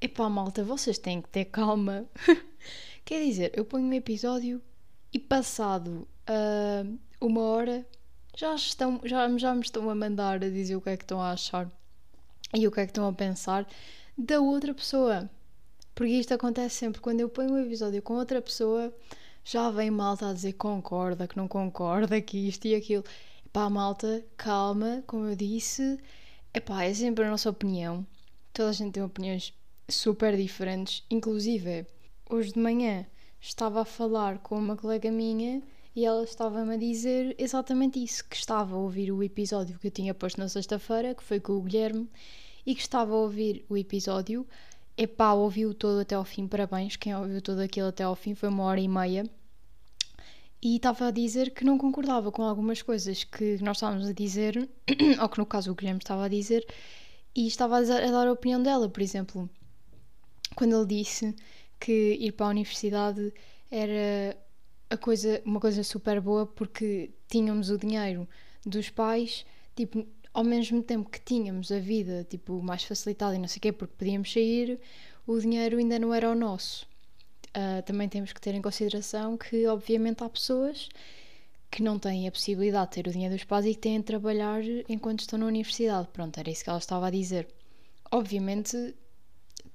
Epá, malta, vocês têm que ter calma. Quer dizer, eu ponho um episódio e passado uh, uma hora já, estão, já, já me estão a mandar a dizer o que é que estão a achar e o que é que estão a pensar da outra pessoa. Porque isto acontece sempre quando eu ponho um episódio com outra pessoa, já vem malta a dizer concorda, que não concorda, que isto e aquilo. Pá, malta, calma, como eu disse, epá, é sempre a nossa opinião. Toda a gente tem opiniões super diferentes, inclusive hoje de manhã estava a falar com uma colega minha e ela estava-me a dizer exatamente isso, que estava a ouvir o episódio que eu tinha posto na sexta-feira, que foi com o Guilherme, e que estava a ouvir o episódio. Epá, ouviu todo até ao fim, parabéns, quem ouviu todo aquilo até ao fim, foi uma hora e meia. E estava a dizer que não concordava com algumas coisas que nós estávamos a dizer, ou que no caso o Guilherme estava a dizer, e estava a dar a opinião dela, por exemplo, quando ele disse que ir para a universidade era a coisa, uma coisa super boa porque tínhamos o dinheiro dos pais, tipo, ao mesmo tempo que tínhamos a vida, tipo, mais facilitada e não sei o quê, porque podíamos sair, o dinheiro ainda não era o nosso. Uh, também temos que ter em consideração que, obviamente, há pessoas que não têm a possibilidade de ter o dinheiro dos pais e que têm de trabalhar enquanto estão na universidade. Pronto, era isso que ela estava a dizer. Obviamente,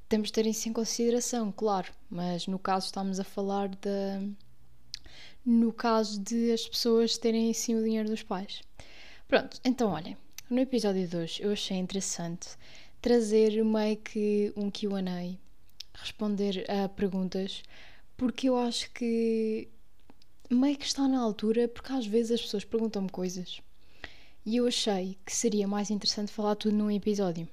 temos de ter isso em consideração, claro, mas no caso estamos a falar de no caso de as pessoas terem sim o dinheiro dos pais. Pronto, então olhem, no episódio de hoje eu achei interessante trazer meio que um QA, responder a perguntas, porque eu acho que meio que está na altura, porque às vezes as pessoas perguntam-me coisas e eu achei que seria mais interessante falar tudo num episódio,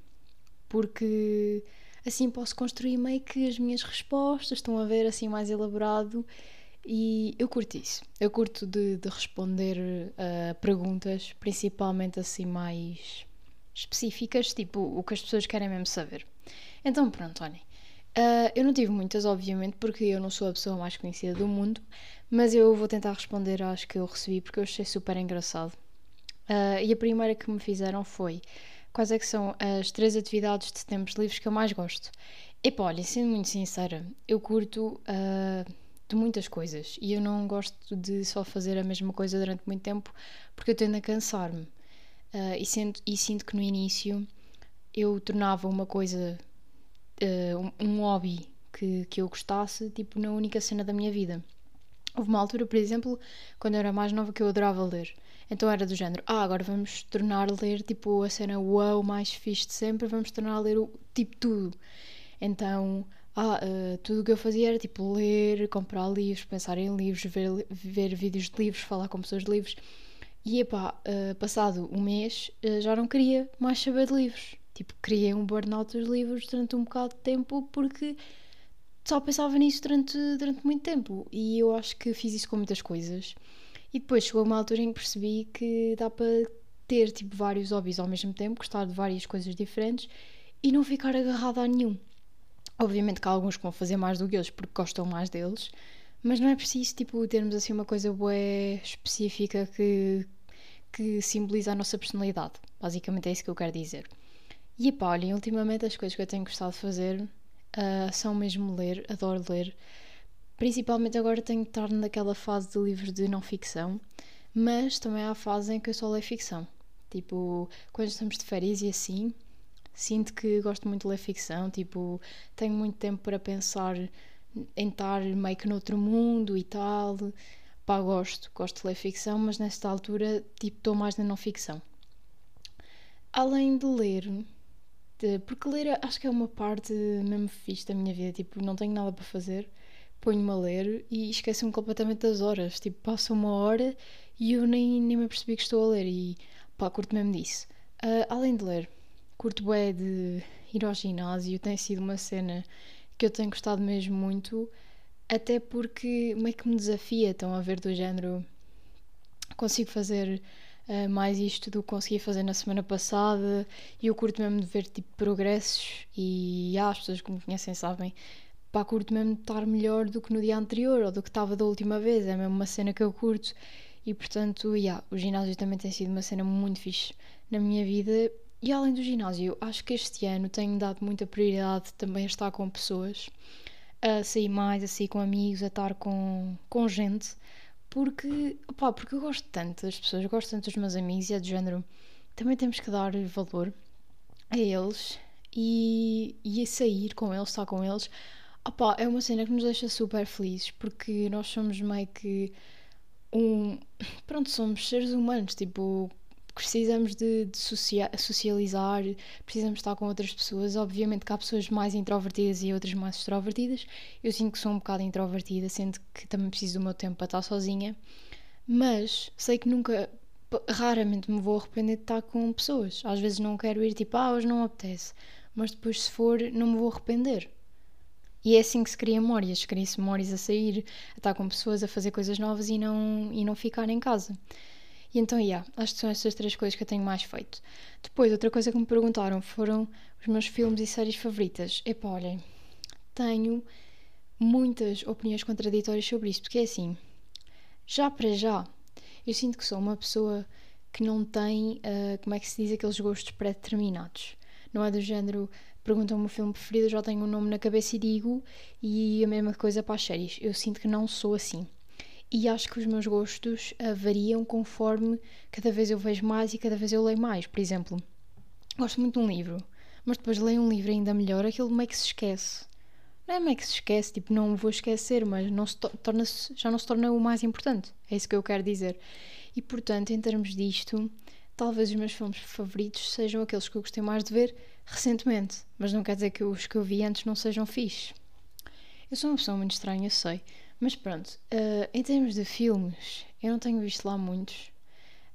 porque assim posso construir meio que as minhas respostas, estão a ver assim mais elaborado e eu curto isso. Eu curto de, de responder a uh, perguntas, principalmente assim mais específicas, tipo o que as pessoas querem mesmo saber. Então pronto, olhem. Uh, eu não tive muitas, obviamente, porque eu não sou a pessoa mais conhecida do mundo, mas eu vou tentar responder às que eu recebi porque eu achei super engraçado. Uh, e a primeira que me fizeram foi quais é que são as três atividades de tempos livres que eu mais gosto. Epá, olha, sendo muito sincera, eu curto uh, de muitas coisas e eu não gosto de só fazer a mesma coisa durante muito tempo porque eu tendo a cansar-me. Uh, e, sinto, e sinto que no início eu tornava uma coisa, uh, um, hobby que, que eu gostasse, tipo, na única cena da minha vida. Houve uma altura, por exemplo, quando eu era mais nova, que eu adorava ler. Então era do género, ah, agora vamos tornar a ler tipo a cena wow mais fixe de sempre, vamos tornar a ler o tipo tudo. Então, ah, uh, tudo o que eu fazia era tipo ler, comprar livros, pensar em livros, ver, ver vídeos de livros, falar com pessoas de livros. E epá, uh, passado um mês uh, já não queria mais saber de livros. Tipo, criei um burnout dos livros durante um bocado de tempo porque só pensava nisso durante, durante muito tempo. E eu acho que fiz isso com muitas coisas. E depois chegou uma altura em que percebi que dá para ter tipo vários hobbies ao mesmo tempo, gostar de várias coisas diferentes e não ficar agarrado a nenhum. Obviamente que há alguns que vão fazer mais do que outros porque gostam mais deles, mas não é preciso tipo termos assim uma coisa boa específica que que simboliza a nossa personalidade. Basicamente é isso que eu quero dizer. E pá, olhem, ultimamente as coisas que eu tenho gostado de fazer uh, são mesmo ler, adoro ler. Principalmente agora tenho de estar naquela fase de livros de não ficção, mas também há a fase em que eu só leio ficção. Tipo, quando estamos de férias e assim, sinto que gosto muito de ler ficção. Tipo, tenho muito tempo para pensar em estar meio que noutro mundo e tal. Pá, gosto, gosto de ler ficção, mas nesta altura, tipo, estou mais na não ficção. Além de ler, de, porque ler acho que é uma parte mesmo fixe da minha vida. Tipo, não tenho nada para fazer ponho-me a ler e esqueço-me completamente das horas. Tipo, passa uma hora e eu nem, nem me apercebi que estou a ler e pá, curto mesmo disso. Uh, além de ler, curto bem de ir ao ginásio, tem sido uma cena que eu tenho gostado mesmo muito, até porque meio que me desafia, estão a ver do género, consigo fazer uh, mais isto do que consegui fazer na semana passada e eu curto mesmo de ver tipo progressos e ah, as pessoas que me conhecem sabem pá, curto mesmo estar melhor do que no dia anterior ou do que estava da última vez, é mesmo uma cena que eu curto. E portanto, yeah, o ginásio também tem sido uma cena muito fixe na minha vida. E além do ginásio, acho que este ano tenho dado muita prioridade também a estar com pessoas, a sair mais, a sair com amigos, a estar com, com gente, porque, opá, porque eu gosto tanto das pessoas, eu gosto tanto dos meus amigos e é do género, também temos que dar valor a eles e, e a sair com eles, estar com eles. Opá, é uma cena que nos deixa super felizes porque nós somos meio que um. Pronto, somos seres humanos, tipo, precisamos de, de socializar, precisamos estar com outras pessoas. Obviamente que há pessoas mais introvertidas e outras mais extrovertidas. Eu sinto que sou um bocado introvertida, sendo que também preciso do meu tempo para estar sozinha. Mas sei que nunca, raramente me vou arrepender de estar com pessoas. Às vezes não quero ir, tipo, ah, hoje não apetece. Mas depois, se for, não me vou arrepender. E é assim que se cria memórias. Cria-se memórias a sair, a estar com pessoas, a fazer coisas novas e não, e não ficar em casa. E então, yeah, acho que são estas três coisas que eu tenho mais feito. Depois, outra coisa que me perguntaram foram os meus filmes e séries favoritas. Epá, olhem, tenho muitas opiniões contraditórias sobre isto, porque é assim, já para já, eu sinto que sou uma pessoa que não tem, uh, como é que se diz, aqueles gostos pré-determinados. Não é do género, perguntam-me o filme preferido, já tenho um nome na cabeça e digo, e a mesma coisa para as séries. Eu sinto que não sou assim e acho que os meus gostos uh, variam conforme cada vez eu vejo mais e cada vez eu leio mais. Por exemplo, gosto muito de um livro, mas depois leio um livro ainda melhor, aquilo meio que se esquece. Não é meio que se esquece, tipo, não vou esquecer, mas não se torna -se, já não se torna o mais importante. É isso que eu quero dizer. E portanto, em termos disto, talvez os meus filmes favoritos sejam aqueles que eu gostei mais de ver recentemente, mas não quer dizer que os que eu vi antes não sejam fixe. Eu sou uma pessoa muito estranha, eu sei, mas pronto, uh, em termos de filmes, eu não tenho visto lá muitos.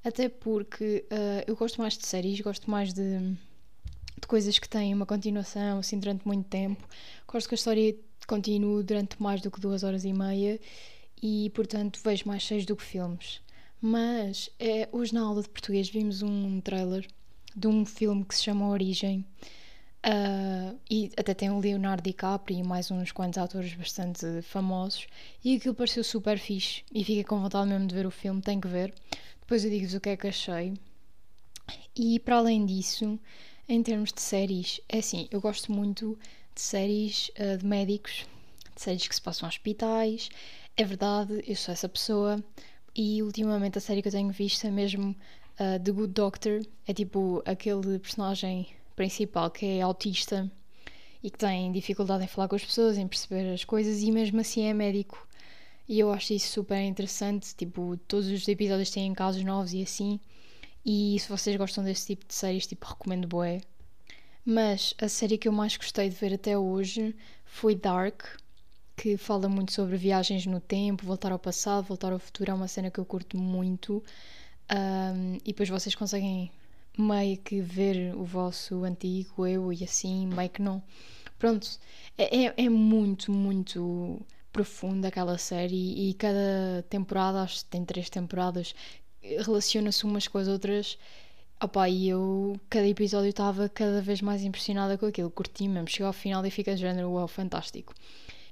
Até porque uh, eu gosto mais de séries, gosto mais de, de coisas que têm uma continuação assim durante muito tempo. Gosto que a história continue durante mais do que duas horas e meia e, portanto, vejo mais séries do que filmes. Mas é, hoje na aula de português vimos um trailer de um filme que se chama Origem Uh, e até tem o Leonardo DiCaprio e mais uns quantos atores bastante famosos. E aquilo pareceu super fixe. E fiquei com vontade mesmo de ver o filme, tem que ver. Depois eu digo-vos o que é que achei. E para além disso, em termos de séries, é assim, eu gosto muito de séries uh, de médicos, de séries que se passam a hospitais. É verdade, eu sou essa pessoa. E ultimamente a série que eu tenho visto é mesmo uh, The Good Doctor. É tipo aquele personagem principal que é autista e que tem dificuldade em falar com as pessoas, em perceber as coisas e mesmo assim é médico. E eu acho isso super interessante, tipo, todos os episódios têm casos novos e assim. E se vocês gostam desse tipo de séries, tipo, recomendo bué. Mas a série que eu mais gostei de ver até hoje foi Dark, que fala muito sobre viagens no tempo, voltar ao passado, voltar ao futuro. É uma cena que eu curto muito. Um, e depois vocês conseguem meio que ver o vosso antigo eu e assim, meio que não. Pronto, é, é, é muito, muito profunda aquela série e cada temporada, acho que tem três temporadas, relaciona-se umas com as outras. Opa, e eu, cada episódio estava cada vez mais impressionada com aquilo, curti mesmo, chegou ao final e fica de género, uau, fantástico.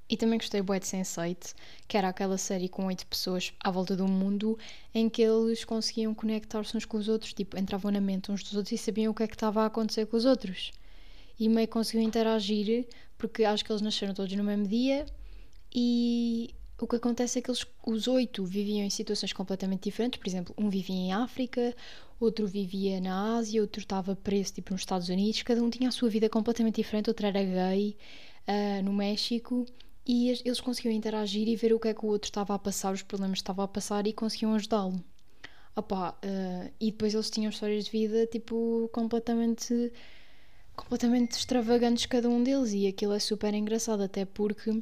E também gostei bué de Sense8, que era aquela série com oito pessoas à volta do mundo em que eles conseguiam conectar-se uns com os outros, tipo, entravam na mente uns dos outros e sabiam o que é que estava a acontecer com os outros. E meio conseguiam interagir, porque acho que eles nasceram todos no mesmo dia e o que acontece é que eles, os oito viviam em situações completamente diferentes. Por exemplo, um vivia em África, outro vivia na Ásia, outro estava preso tipo nos Estados Unidos. Cada um tinha a sua vida completamente diferente. Outro era gay uh, no México e eles conseguiam interagir e ver o que é que o outro estava a passar, os problemas que estava a passar e conseguiam ajudá-lo. Opa, uh, e depois eles tinham histórias de vida tipo completamente completamente extravagantes cada um deles e aquilo é super engraçado até porque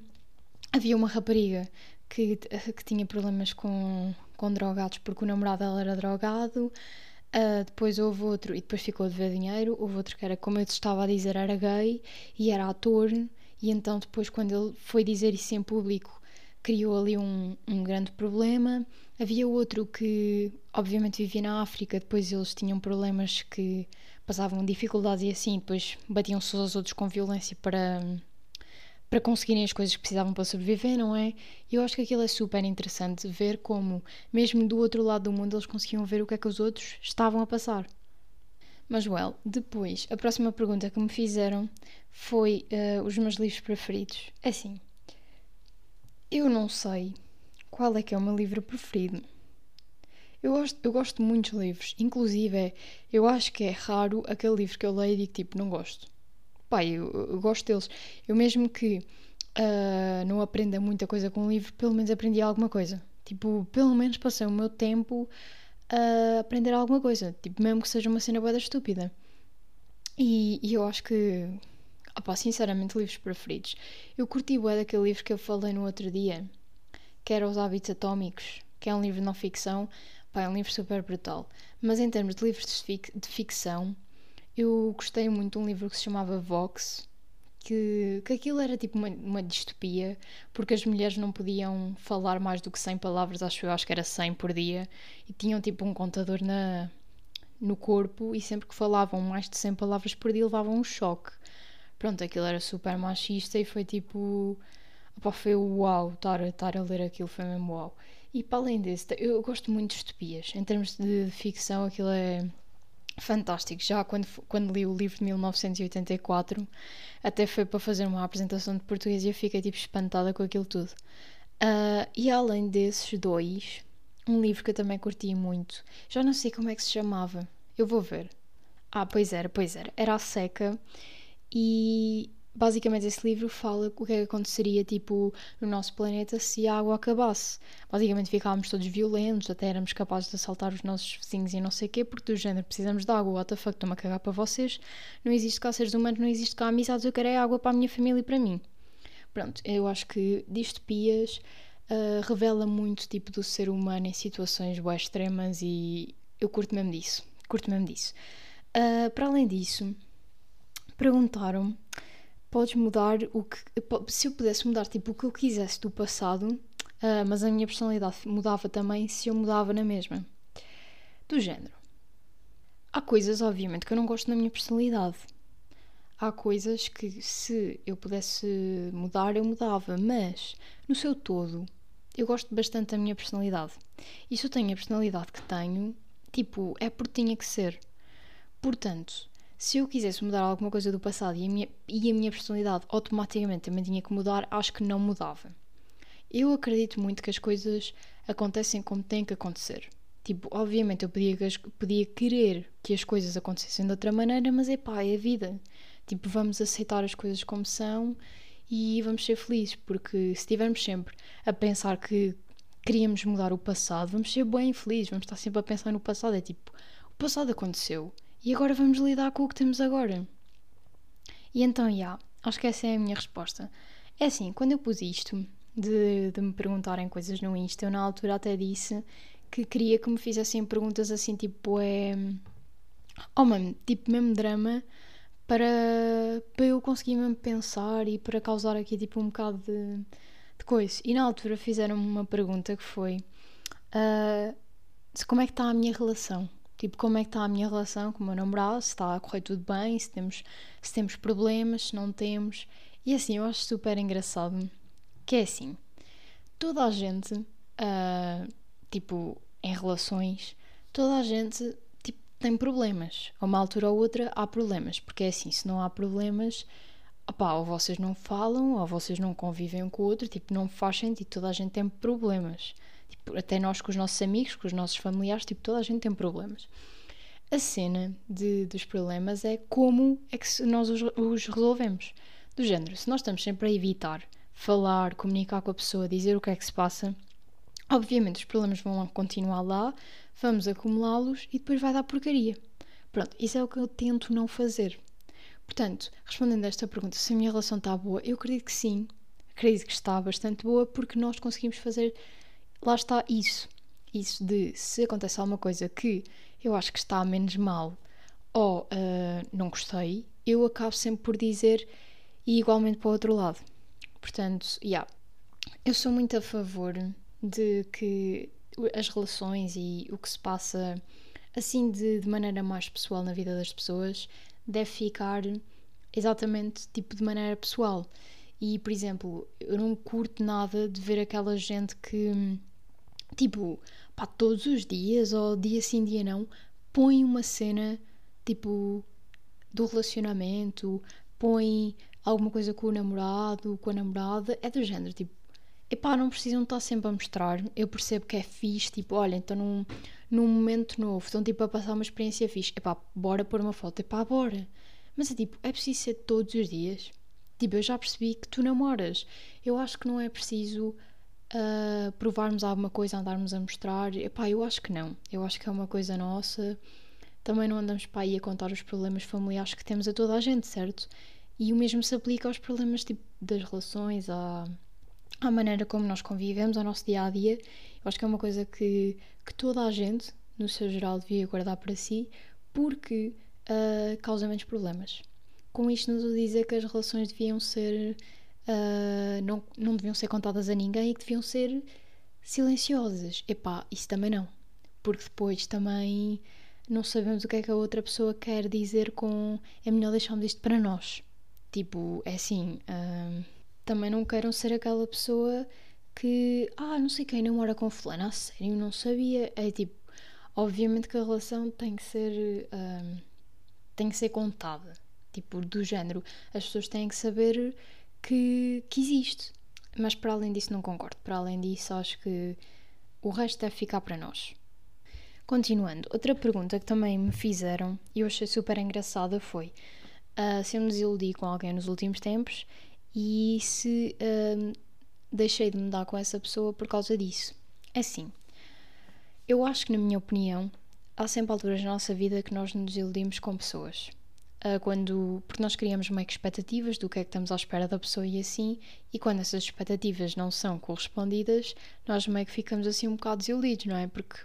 havia uma rapariga que, que tinha problemas com, com drogados porque o namorado dela era drogado uh, depois houve outro e depois ficou a dever dinheiro houve outro que era como eu te estava a dizer era gay e era ator e então, depois, quando ele foi dizer isso em público, criou ali um, um grande problema. Havia outro que, obviamente, vivia na África, depois eles tinham problemas que passavam dificuldades e assim, depois batiam-se aos outros com violência para, para conseguirem as coisas que precisavam para sobreviver, não é? E eu acho que aquilo é super interessante ver como, mesmo do outro lado do mundo, eles conseguiam ver o que é que os outros estavam a passar. Mas, well, depois, a próxima pergunta que me fizeram foi uh, os meus livros preferidos. É assim, eu não sei qual é que é o meu livro preferido. Eu gosto, eu gosto de muitos livros, inclusive eu acho que é raro aquele livro que eu leio e digo tipo, não gosto pá, eu, eu gosto deles. Eu mesmo que uh, não aprenda muita coisa com o livro, pelo menos aprendi alguma coisa. Tipo, pelo menos passei o meu tempo a aprender alguma coisa. Tipo, mesmo que seja uma cena boa estúpida. E, e, eu acho que, opá, sinceramente, livros preferidos. Eu curti bué daquele livro que eu falei no outro dia, que era Os Hábitos Atómicos, que é um livro de não ficção. Pá, é um livro super brutal. Mas em termos de livros de, fic de ficção, eu gostei muito de um livro que se chamava Vox, que, que aquilo era tipo uma, uma distopia, porque as mulheres não podiam falar mais do que 100 palavras, acho eu, acho que era 100 por dia, e tinham tipo um contador na, no corpo, e sempre que falavam mais de 100 palavras por dia levavam um choque. Pronto, aquilo era super machista e foi tipo. Opa, foi uau, estar, a ler aquilo foi mesmo uau. E para além desse, eu gosto muito de distopias. Em termos de ficção, aquilo é fantástico. Já quando, quando li o livro de 1984, até foi para fazer uma apresentação de português e eu fiquei tipo espantada com aquilo tudo. Uh, e além desses dois, um livro que eu também curti muito, já não sei como é que se chamava, eu vou ver. Ah, pois era, pois era. Era a Seca e basicamente esse livro fala o que é que aconteceria tipo no nosso planeta se a água acabasse. Basicamente ficávamos todos violentos, até éramos capazes de assaltar os nossos vizinhos e não sei o quê, porque do género precisamos de água, what the fuck, estou-me a cagar para vocês, não existe cá seres humanos, não existe cá amizades, eu quero é água para a minha família e para mim. Pronto, eu acho que distopias uh, revela muito tipo do ser humano em situações bem extremas e eu curto mesmo disso, curto mesmo disso. Uh, para além disso, perguntaram podes mudar o que. Se eu pudesse mudar tipo o que eu quisesse do passado, uh, mas a minha personalidade mudava também se eu mudava na mesma. Do género. Há coisas, obviamente, que eu não gosto na minha personalidade. Há coisas que se eu pudesse mudar, eu mudava, mas no seu todo, eu gosto bastante da minha personalidade. E se eu tenho a personalidade que tenho, tipo, é porque tinha que ser. Portanto, se eu quisesse mudar alguma coisa do passado e a minha, e a minha personalidade automaticamente também tinha que mudar, acho que não mudava. Eu acredito muito que as coisas acontecem como têm que acontecer. Tipo, obviamente eu podia, podia querer que as coisas acontecessem de outra maneira, mas é pá, é a vida. Tipo, vamos aceitar as coisas como são e vamos ser felizes, porque se estivermos sempre a pensar que queríamos mudar o passado, vamos ser bem felizes, vamos estar sempre a pensar no passado. É tipo, o passado aconteceu e agora vamos lidar com o que temos agora. E então, já, acho que essa é a minha resposta. É assim, quando eu pus isto, de, de me perguntarem coisas no Insta, eu na altura até disse que queria que me fizessem perguntas assim, tipo, é. Oh, mano, tipo, mesmo drama, para, para eu conseguir mesmo pensar e para causar aqui, tipo, um bocado de, de coisa. E na altura fizeram-me uma pergunta que foi: uh, como é que está a minha relação? Tipo, como é que está a minha relação com o meu namorado, se está a correr tudo bem, se temos, se temos problemas, se não temos. E assim, eu acho super engraçado que é assim, toda a gente, uh, tipo, em relações, toda a gente tipo, tem problemas. A uma altura ou outra há problemas, porque é assim, se não há problemas, opá, ou vocês não falam, ou vocês não convivem um com o outro, tipo, não faz sentido, toda a gente tem problemas. Tipo, até nós com os nossos amigos, com os nossos familiares, tipo, toda a gente tem problemas. A cena de, dos problemas é como é que nós os, os resolvemos. Do género, se nós estamos sempre a evitar falar, comunicar com a pessoa, dizer o que é que se passa, obviamente os problemas vão continuar lá, vamos acumulá-los e depois vai dar porcaria. Pronto, isso é o que eu tento não fazer. Portanto, respondendo a esta pergunta, se a minha relação está boa, eu acredito que sim. Acredito que está bastante boa porque nós conseguimos fazer lá está isso. Isso de se acontece alguma coisa que eu acho que está menos mal ou uh, não gostei, eu acabo sempre por dizer e igualmente para o outro lado. Portanto, yeah, eu sou muito a favor de que as relações e o que se passa assim de, de maneira mais pessoal na vida das pessoas deve ficar exatamente tipo de maneira pessoal E, por exemplo, eu não curto nada de ver aquela gente que, tipo, pá, todos os dias, ou dia sim, dia não, põe uma cena, tipo, do relacionamento, põe alguma coisa com o namorado, com a namorada, é do género, tipo, epá, não precisam estar sempre a mostrar, eu percebo que é fixe, tipo, olha, então num, num momento novo, estão tipo a passar uma experiência fixe, epá, bora pôr uma foto, epá, bora. Mas é tipo, é preciso ser todos os dias? Tipo, eu já percebi que tu namoras. Eu acho que não é preciso uh, provarmos alguma coisa, andarmos a mostrar. Epá, eu acho que não. Eu acho que é uma coisa nossa. Também não andamos para aí a contar os problemas familiares que temos a toda a gente, certo? E o mesmo se aplica aos problemas tipo, das relações, à, à maneira como nós convivemos, ao nosso dia a dia. Eu acho que é uma coisa que, que toda a gente, no seu geral, devia guardar para si, porque uh, causa menos problemas. Com isto, a dizer que as relações deviam ser. Uh, não, não deviam ser contadas a ninguém e que deviam ser silenciosas. Epá, isso também não. Porque depois também não sabemos o que é que a outra pessoa quer dizer com é melhor deixarmos isto para nós. Tipo, é assim, uh, também não queiram ser aquela pessoa que, ah, não sei quem namora com fulano, a sério, não sabia. É tipo, obviamente que a relação tem que ser. Tem que ser contada. Tipo, do género. As pessoas têm que saber que, que existe. Mas para além disso, não concordo. Para além disso, acho que o resto deve ficar para nós. Continuando, outra pergunta que também me fizeram e eu achei super engraçada foi uh, se eu me desiludi com alguém nos últimos tempos e se uh, deixei de me dar com essa pessoa por causa disso. É assim, eu acho que, na minha opinião, há sempre alturas na nossa vida que nós nos iludimos com pessoas. Uh, quando, porque nós criamos meio que expectativas do que é que estamos à espera da pessoa e assim, e quando essas expectativas não são correspondidas, nós meio que ficamos assim um bocado desiludidos, não é? Porque,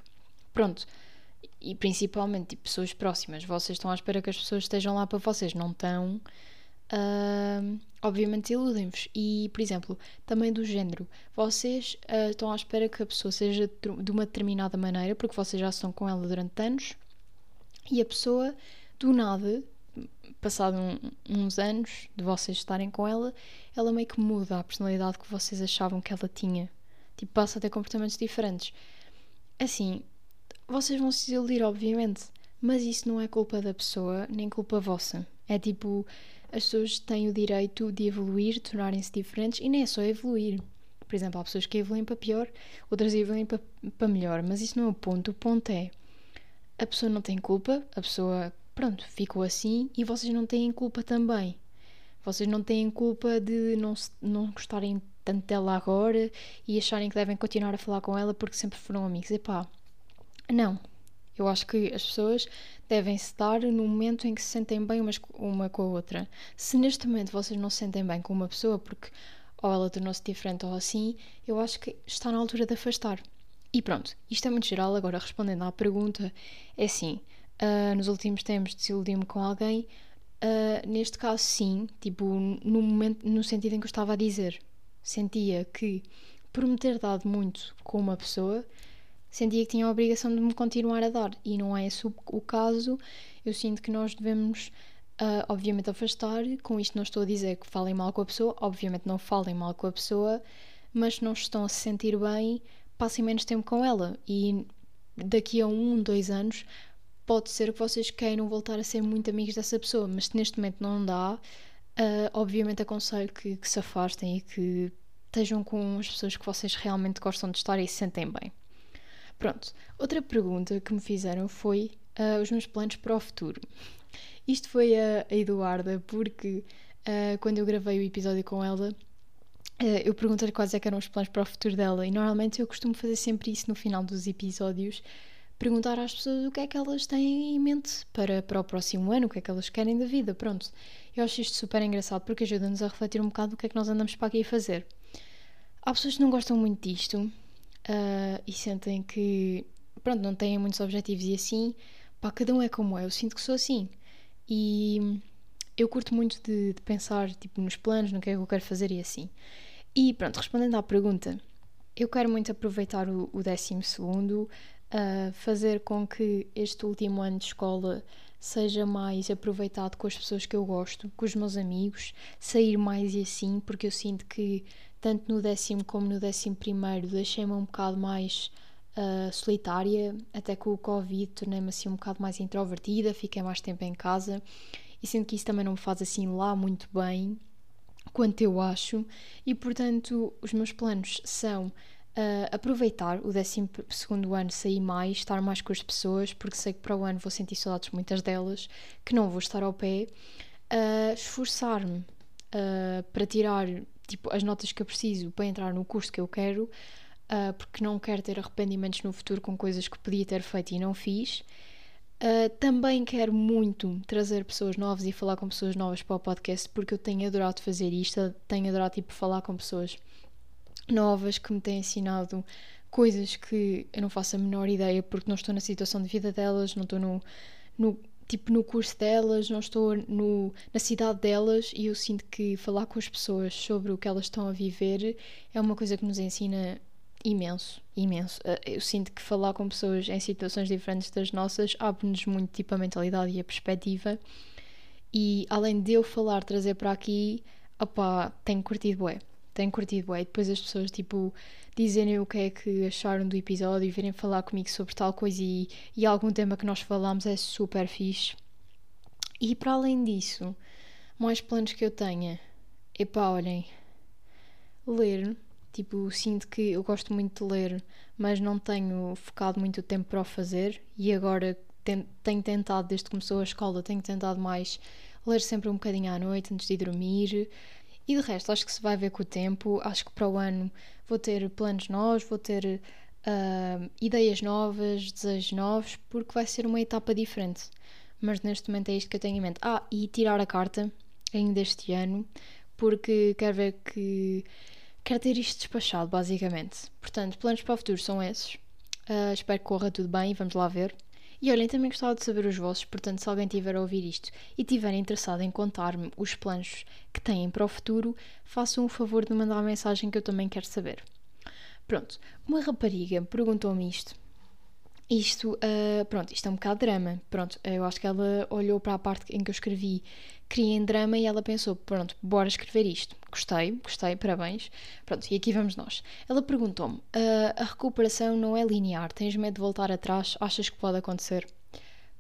pronto, e principalmente tipo, pessoas próximas, vocês estão à espera que as pessoas estejam lá para vocês, não estão. Uh, obviamente iludem-vos. E, por exemplo, também do género, vocês uh, estão à espera que a pessoa seja de uma determinada maneira, porque vocês já estão com ela durante anos, e a pessoa, do nada, passado um, uns anos de vocês estarem com ela, ela meio que muda a personalidade que vocês achavam que ela tinha. Tipo, passa a ter comportamentos diferentes. Assim, vocês vão se iludir, obviamente, mas isso não é culpa da pessoa, nem culpa vossa. É tipo, as pessoas têm o direito de evoluir, de tornarem-se diferentes e nem é só evoluir. Por exemplo, há pessoas que evoluem para pior, outras evoluem para, para melhor, mas isso não é o ponto. O ponto é a pessoa não tem culpa, a pessoa, pronto, ficou assim e vocês não têm culpa também. Vocês não têm culpa de não, não gostarem tanto dela agora e acharem que devem continuar a falar com ela porque sempre foram amigos. Epá, não, eu acho que as pessoas devem dar no momento em que se sentem bem umas, uma com a outra. Se neste momento vocês não se sentem bem com uma pessoa porque ou ela tornou-se diferente ou assim, eu acho que está na altura de afastar. E pronto, isto é muito geral. Agora, respondendo à pergunta, é assim: uh, nos últimos tempos desiludi-me com alguém. Uh, neste caso, sim, tipo, no, momento, no sentido em que eu estava a dizer, sentia que por me ter dado muito com uma pessoa, sentia que tinha a obrigação de me continuar a dar e não é esse o, caso. Eu sinto que nós devemos, uh, obviamente, afastar. Com isto, não estou a dizer que falem mal com a pessoa, obviamente, não falem mal com a pessoa, mas se não estão a se sentir bem, passem menos tempo com ela e daqui a um, dois anos. Pode ser que vocês queiram voltar a ser muito amigos dessa pessoa, mas se neste momento não dá, uh, obviamente aconselho que, que se afastem e que estejam com as pessoas que vocês realmente gostam de estar e se sentem bem. Pronto, outra pergunta que me fizeram foi uh, os meus planos para o futuro. Isto foi a, a Eduarda, porque uh, quando eu gravei o episódio com ela, uh, eu perguntei quais é eram os planos para o futuro dela, e normalmente eu costumo fazer sempre isso no final dos episódios, perguntar às pessoas o que é que elas têm em mente para, para o próximo ano, o que é que elas querem da vida, pronto. Eu acho isto super engraçado porque ajuda-nos a refletir um bocado o que é que nós andamos para aqui a fazer. Há pessoas que não gostam muito disto, uh, e sentem que, pronto, não têm muitos objetivos e assim, pá, cada um é como é. Eu sinto que sou assim. E eu curto muito de, de pensar, tipo, nos planos, no que é que eu quero fazer e assim. E pronto, respondendo à pergunta, eu quero muito aproveitar o, décimo segundo, uh, fazer com que este último ano de escola seja mais aproveitado com as pessoas que eu gosto, com os meus amigos, sair mais e assim, porque eu sinto que tanto no décimo como no décimo primeiro deixei-me um bocado mais uh, solitária, até com o Covid tornei-me assim um bocado mais introvertida, fiquei mais tempo em casa e sinto que isso também não me faz assim lá muito bem quanto eu acho, e portanto os meus planos são uh, aproveitar o 12 ano, sair mais, estar mais com as pessoas, porque sei que para o ano vou sentir saudades muitas delas, que não vou estar ao pé, uh, esforçar-me uh, para tirar tipo, as notas que eu preciso para entrar no curso que eu quero, porque não quero ter arrependimentos no futuro com coisas que podia ter feito e não fiz. Também quero muito trazer pessoas novas e falar com pessoas novas para o podcast, porque eu tenho adorado fazer isto, tenho adorado tipo, falar com pessoas novas que me têm ensinado coisas que eu não faço a menor ideia, porque não estou na situação de vida delas, não estou no, no tipo no curso delas, não estou no, na cidade delas e eu sinto que falar com as pessoas sobre o que elas estão a viver é uma coisa que nos ensina imenso, imenso. Eh, eu sinto que falar com pessoas em situações diferentes das nossas abre-nos muito tipo a mentalidade e a perspectiva. E além de eu falar, trazer para aqui, opá, tenho curtido bué. Tenho curtido bué. Depois as pessoas tipo dizerem o que é que acharam do episódio e virem falar comigo sobre tal coisa e, e algum tema que nós falámos é super fixe. E para além disso, mais planos que eu tenha, epá, olhem, ler Tipo, sinto que eu gosto muito de ler, mas não tenho focado muito tempo para o fazer e agora tenho tentado, desde que começou a escola, tenho tentado mais ler sempre um bocadinho à noite antes de dormir. E de resto, acho que se vai ver com o tempo. Acho que para o ano vou ter planos novos, vou ter uh, ideias novas, desejos novos, porque vai ser uma etapa diferente. Mas neste momento é isto que eu tenho em mente. Ah, e tirar a carta ainda este ano, porque quero ver que quero ter isto despachado, basicamente. Portanto, planos para o futuro são esses. Uh, espero que corra tudo bem, vamos lá ver. E olhem, também gostava de saber os vossos, portanto, se alguém tiver a ouvir isto e tiver interessado em contar-me os planos que têm para o futuro, façam o favor de mandar uma mensagem que eu também quero saber. Pronto, uma rapariga perguntou-me isto isto, uh, pronto, isto é um bocado drama. Pronto, eu acho que ela olhou para a parte em que eu escrevi queria em drama e ela pensou, pronto, bora escrever isto. Gostei, gostei, parabéns. Pronto, e aqui vamos nós. Ela perguntou-me, uh, a recuperação não é linear, tens medo de voltar atrás? Achas que pode acontecer?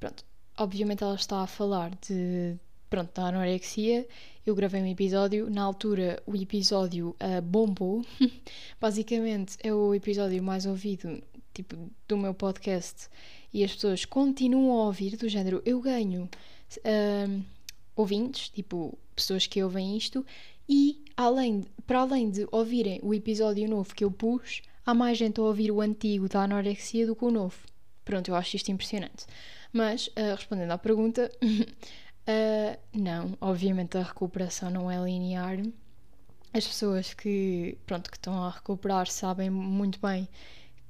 Pronto, obviamente ela está a falar de, pronto, da anorexia. Eu gravei um episódio, na altura o episódio uh, bombou. Basicamente é o episódio mais ouvido tipo, do meu podcast e as pessoas continuam a ouvir, do género, eu ganho uh, ouvintes, tipo, pessoas que ouvem isto, e além, para além de ouvirem o episódio novo que eu pus, há mais gente a ouvir o antigo da anorexia do que o novo. Pronto, eu acho isto impressionante. Mas, uh, respondendo à pergunta, uh, não, obviamente a recuperação não é linear. As pessoas que, pronto, que estão a recuperar sabem muito bem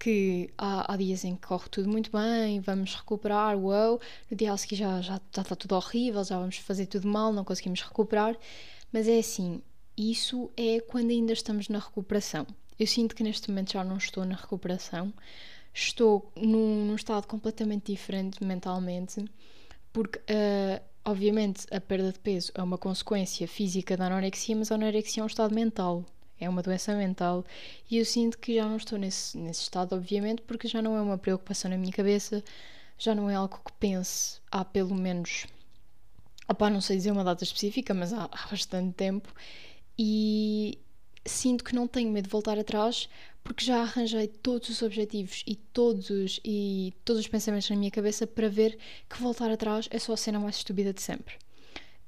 que há, há, dias em que corre tudo muito bem, vamos recuperar, uau, no dia a seguir já, já, já está tudo horrível, já vamos fazer tudo mal, não conseguimos recuperar, mas é assim, isso é quando ainda estamos na recuperação. Eu sinto que neste momento já não estou na recuperação, estou num, num estado completamente diferente mentalmente, porque uh, obviamente a perda de peso é uma consequência física da anorexia, mas a anorexia é um estado mental é uma doença mental e eu sinto que já não estou nesse, nesse estado, obviamente, porque já não é uma preocupação na minha cabeça, já não é algo que pense há pelo menos, opá, não sei dizer uma data específica, mas há, há bastante tempo e sinto que não tenho medo de voltar atrás porque já arranjei todos os objetivos e todos e todos os pensamentos na minha cabeça para ver que voltar atrás é só a cena mais estúpida de sempre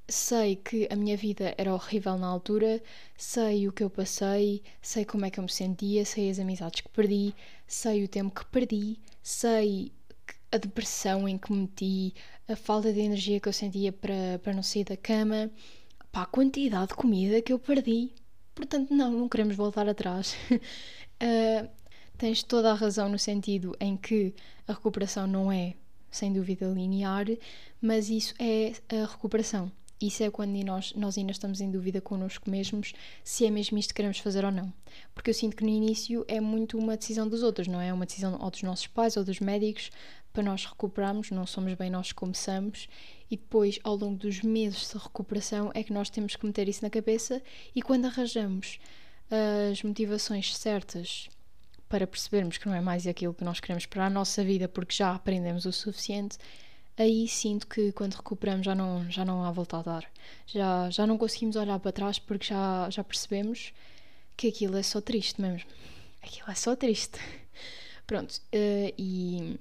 sei que a minha vida era horrível na altura, sei o que eu passei, sei como é que eu me sentia, sei as amizades que perdi, sei o tempo que perdi, sei a depressão em que me meti, a falta de energia que eu sentia para, para não sair da cama, pá, a quantidade de comida que eu perdi. Portanto, não, não queremos voltar atrás. uh, tens toda a razão no sentido em que a recuperação não é, sem dúvida, linear, mas isso é a recuperação. Isso é quando nós, nós ainda estamos em dúvida connosco mesmos se é mesmo isto que queremos fazer ou não. Porque eu sinto que no início é muito uma decisão dos outros, não é? É uma decisão ou dos nossos pais ou dos médicos para nós recuperarmos, não somos bem nós que começamos, e depois, ao longo dos meses de recuperação, é que nós temos que meter isso na cabeça e quando arranjamos as motivações certas para percebermos que não é mais aquilo que nós queremos para a nossa vida porque já aprendemos o suficiente, aí sinto que quando recuperamos já não, já não há volta a dar. Já, já não conseguimos olhar para trás porque já, já percebemos que aquilo é só triste mesmo. Aquilo é só triste. Pronto, uh, e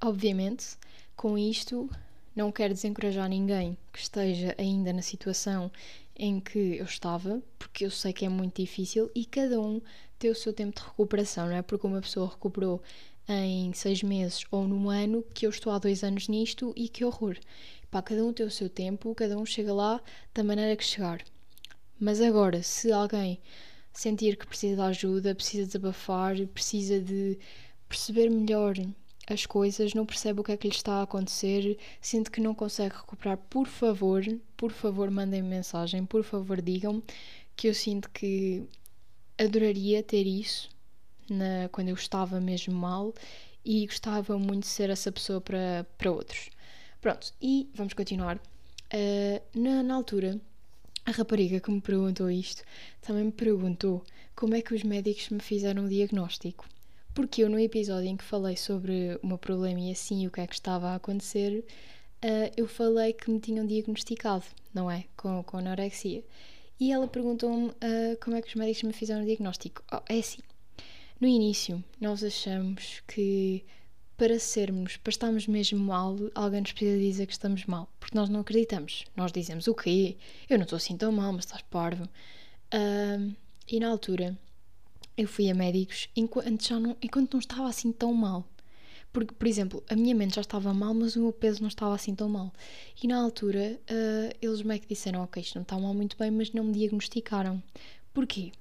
obviamente com isto não quero desencorajar ninguém que esteja ainda na situação em que eu estava, porque eu sei que é muito difícil e cada um tem o seu tempo de recuperação, não é? Porque uma pessoa recuperou em seis meses ou num ano, que eu estou há dois anos nisto e que horror. Pá, cada um tem o seu tempo, cada um chega lá da maneira que chegar. Mas agora, se alguém sentir que precisa de ajuda, precisa desabafar, precisa de perceber melhor as coisas, não percebe o que é que lhe está a acontecer, sente que não consegue recuperar, por favor, por favor, mandem -me mensagem, por favor, digam que eu sinto que adoraria ter isso na, quando eu estava mesmo mal e gostava muito de ser essa pessoa para, para outros. Pronto, e vamos continuar. Uh, na, na altura, a rapariga que me perguntou isto também me perguntou como é que os médicos me fizeram o diagnóstico. Porque eu, no episódio em que falei sobre o meu problema e assim o que é que estava a acontecer, uh, eu falei que me tinham diagnosticado, não é? Com, com anorexia. E ela perguntou-me uh, como é que os médicos me fizeram o diagnóstico. Oh, é assim, no início nós achamos que para sermos, para estarmos mesmo mal, alguém nos precisa dizer que estamos mal, porque nós não acreditamos. Nós dizemos o quê? Eu não estou assim tão mal, mas estás parvo. Uh, e na altura eu fui a médicos enquanto, já não, enquanto não estava assim tão mal. Porque, por exemplo, a minha mente já estava mal, mas o meu peso não estava assim tão mal. E na altura, uh, eles meio que disseram: Ok, isto não está mal muito bem, mas não me diagnosticaram. Porquê?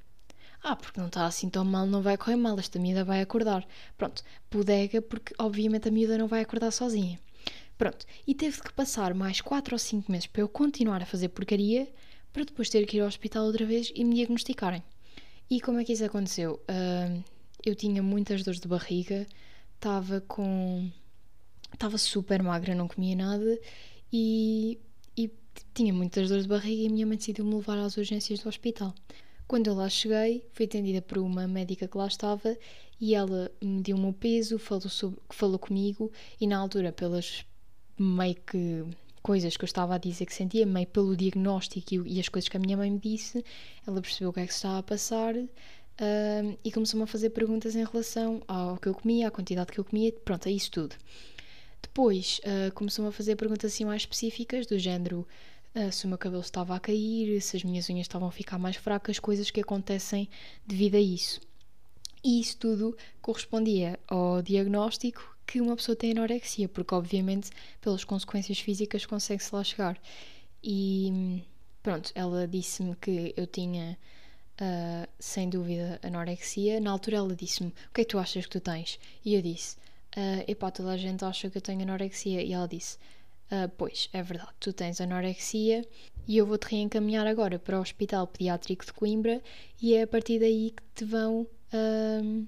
Ah, porque não está assim tão mal, não vai correr mal, esta miúda vai acordar. Pronto, bodega, porque obviamente a miúda não vai acordar sozinha. Pronto, e teve que passar mais 4 ou 5 meses para eu continuar a fazer porcaria, para depois ter que ir ao hospital outra vez e me diagnosticarem. E como é que isso aconteceu? Uh, eu tinha muitas dores de barriga, estava com. estava super magra, não comia nada e, e tinha muitas dores de barriga e a minha mãe decidiu-me levar às urgências do hospital. Quando eu lá cheguei, fui atendida por uma médica que lá estava e ela me deu o meu peso, falou, sobre, falou comigo e na altura, pelas meio que coisas que eu estava a dizer que sentia, meio pelo diagnóstico e, as coisas que a minha mãe me disse, ela percebeu o que é que se estava a passar uh, e começou-me a fazer perguntas em relação ao que eu comia, à quantidade que eu comia, pronto, é isso tudo. Depois uh, começou-me a fazer perguntas assim mais específicas, do género uh, se o meu cabelo estava a cair, se as minhas unhas estavam a ficar mais fracas, coisas que acontecem devido a isso. E isso tudo correspondia ao diagnóstico que uma pessoa tem anorexia, porque obviamente pelas consequências físicas consegue-se lá chegar. E pronto, ela disse-me que eu tinha uh, sem dúvida anorexia. Na altura ela disse-me: O que é que tu achas que tu tens? E eu disse: uh, Epá, toda a gente acha que eu tenho anorexia. E ela disse: uh, Pois, é verdade, tu tens anorexia e eu vou-te reencaminhar agora para o Hospital Pediátrico de Coimbra e é a partir daí que te vão. Uh,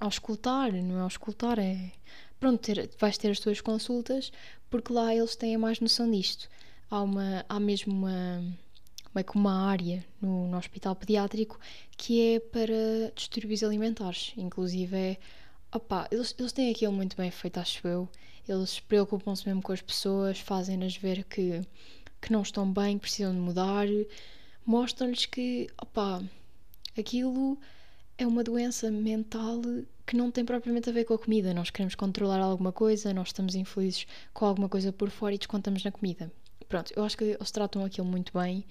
auscultar, não é auscultar, é pronto, ter, vais ter as tuas consultas, porque lá eles têm mais noção disto. Há, uma, há mesmo uma, uma, uma área no, no hospital pediátrico que é para distúrbios alimentares. Inclusive é. Opa, eles, eles têm aquilo muito bem feito, acho eu. Eles preocupam-se mesmo com as pessoas, fazem-nas ver que, que não estão bem, que precisam de mudar, mostram-lhes que, opa, aquilo é uma doença mental que não tem propriamente a ver com a comida. Nós queremos controlar alguma coisa, nós estamos infelizes com alguma coisa por fora e descontamos na comida. Pronto, eu acho que eles tratam aquilo muito bem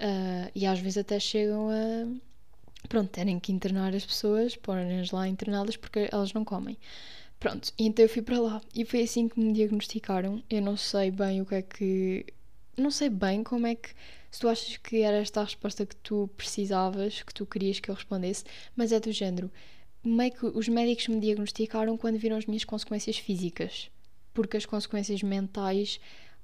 uh, e às vezes até chegam a. Pronto, terem que internar as pessoas, porem-nas lá internadas porque elas não comem. Pronto, então eu fui para lá e foi assim que me diagnosticaram. Eu não sei bem o que é que. Não sei bem como é que se tu achas que era esta a resposta que tu precisavas, que tu querias que eu respondesse, mas é do género. Meio que os médicos me diagnosticaram quando viram as minhas consequências físicas, porque as consequências mentais,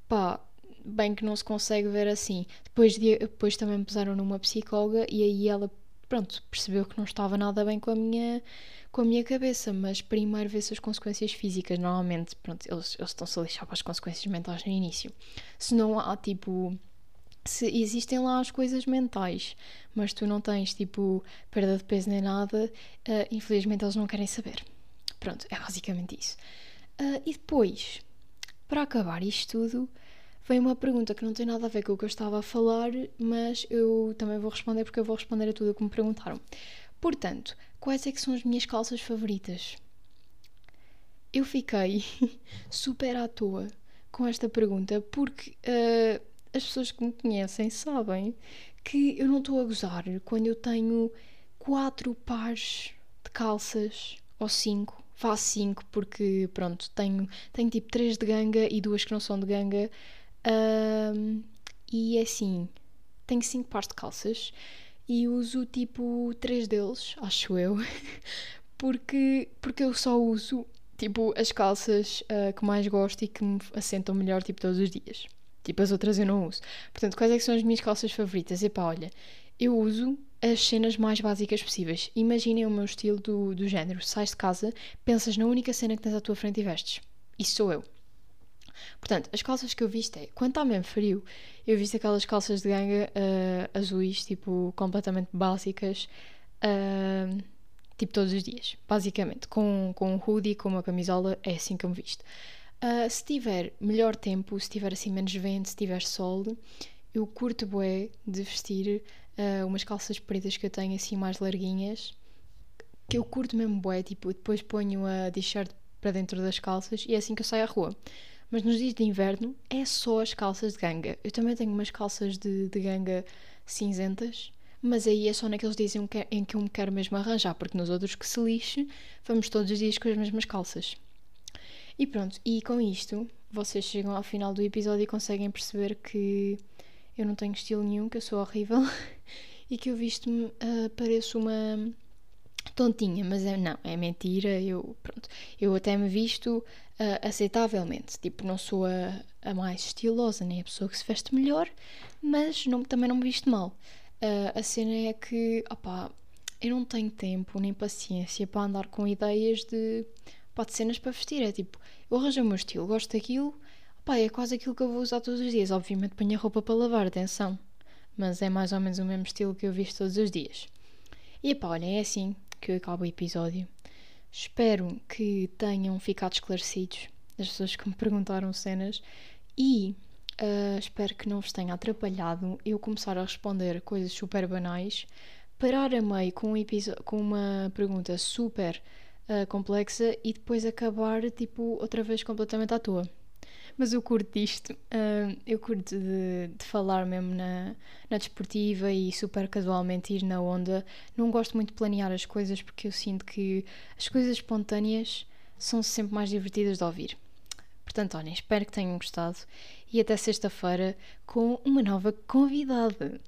pá, bem que não se consegue ver assim. Depois, depois também me puseram numa psicóloga e aí ela pronto, percebeu que não estava nada bem com a minha, com a minha cabeça, mas primeiro vê-se as consequências físicas. Normalmente, pronto, eles, eles estão-se a lixar para as consequências mentais no início. Se não há, tipo, se existem lá as coisas mentais, mas tu não tens, tipo, perda de peso nem nada, uh, infelizmente eles não querem saber. Pronto, é basicamente isso. Uh, e depois, para acabar isto tudo, veio uma pergunta que não tem nada a ver com o que eu estava a falar, mas eu também vou responder porque eu vou responder a tudo o que me perguntaram. Portanto, quais é que são as minhas calças favoritas? Eu fiquei super à toa com esta pergunta porque uh, as pessoas que me conhecem sabem que eu não estou a gozar quando eu tenho quatro pares de calças ou cinco. Faço cinco porque, pronto, tenho, tenho tipo três de ganga e duas que não são de ganga um, e é assim, tenho cinco pares de calças e uso tipo três deles, acho eu, porque, porque eu só uso tipo as calças uh, que mais gosto e que me assentam melhor tipo todos os dias. Tipo as outras eu não uso. Portanto, quais é são as minhas calças favoritas? Epá, olha, eu uso as cenas mais básicas possíveis. Imaginem o meu estilo do, do género. Sais de casa, pensas na única cena que tens à tua frente e vestes. Isso sou eu. Portanto, as calças que eu visto é, quando está mesmo frio, eu visto aquelas calças de ganga uh, azuis, tipo, completamente básicas, uh, tipo todos os dias, basicamente. Com, com um hoodie, com uma camisola, é assim que eu me visto. Uh, se tiver melhor tempo, se tiver assim menos vento, se tiver sol, eu curto bué de vestir umas calças pretas que eu tenho assim mais larguinhas, que eu curto mesmo bué, tipo, depois ponho a t-shirt para dentro das calças e é assim que eu saio à rua. Mas nos dias de inverno é só as calças de ganga. Eu também tenho umas calças de, de ganga cinzentas, mas aí é só naqueles dias em que, em que eu me quero mesmo arranjar, porque nos outros que se lixe, vamos todos os dias com as mesmas calças. E pronto, e com isto, vocês chegam ao final do episódio e conseguem perceber que eu não tenho estilo nenhum, que eu sou horrível e que eu visto-me, uh, pareço uma tontinha, mas é, não, é mentira. Eu, pronto, eu até me visto uh, aceitavelmente. Tipo, não sou a, a, mais estilosa, nem a pessoa que se veste melhor, mas não, também não me visto mal. Uh, a cena é que, opá, eu não tenho tempo nem paciência para andar com ideias de, opá, de cenas para vestir. É tipo, eu arranjo o meu estilo, gosto daquilo, opá, é quase aquilo que eu vou usar todos os dias. Obviamente ponho a roupa para lavar, atenção. Mas é mais ou menos o mesmo estilo que eu visto todos os dias. E pá, olhem, é assim que acaba o episódio. Espero que tenham ficado esclarecidos as pessoas que me perguntaram cenas e uh, espero que não vos tenha atrapalhado eu começar a responder coisas super banais, parar a meio com, um com uma pergunta super uh, complexa e depois acabar tipo outra vez completamente à toa. Mas eu curto disto, uh, eu curto de, de, falar mesmo na, na desportiva e super casualmente ir na onda. Não gosto muito de planear as coisas porque eu sinto que as coisas espontâneas são sempre mais divertidas de ouvir. Portanto, olhem, espero que tenham gostado e até sexta-feira com uma nova convidada.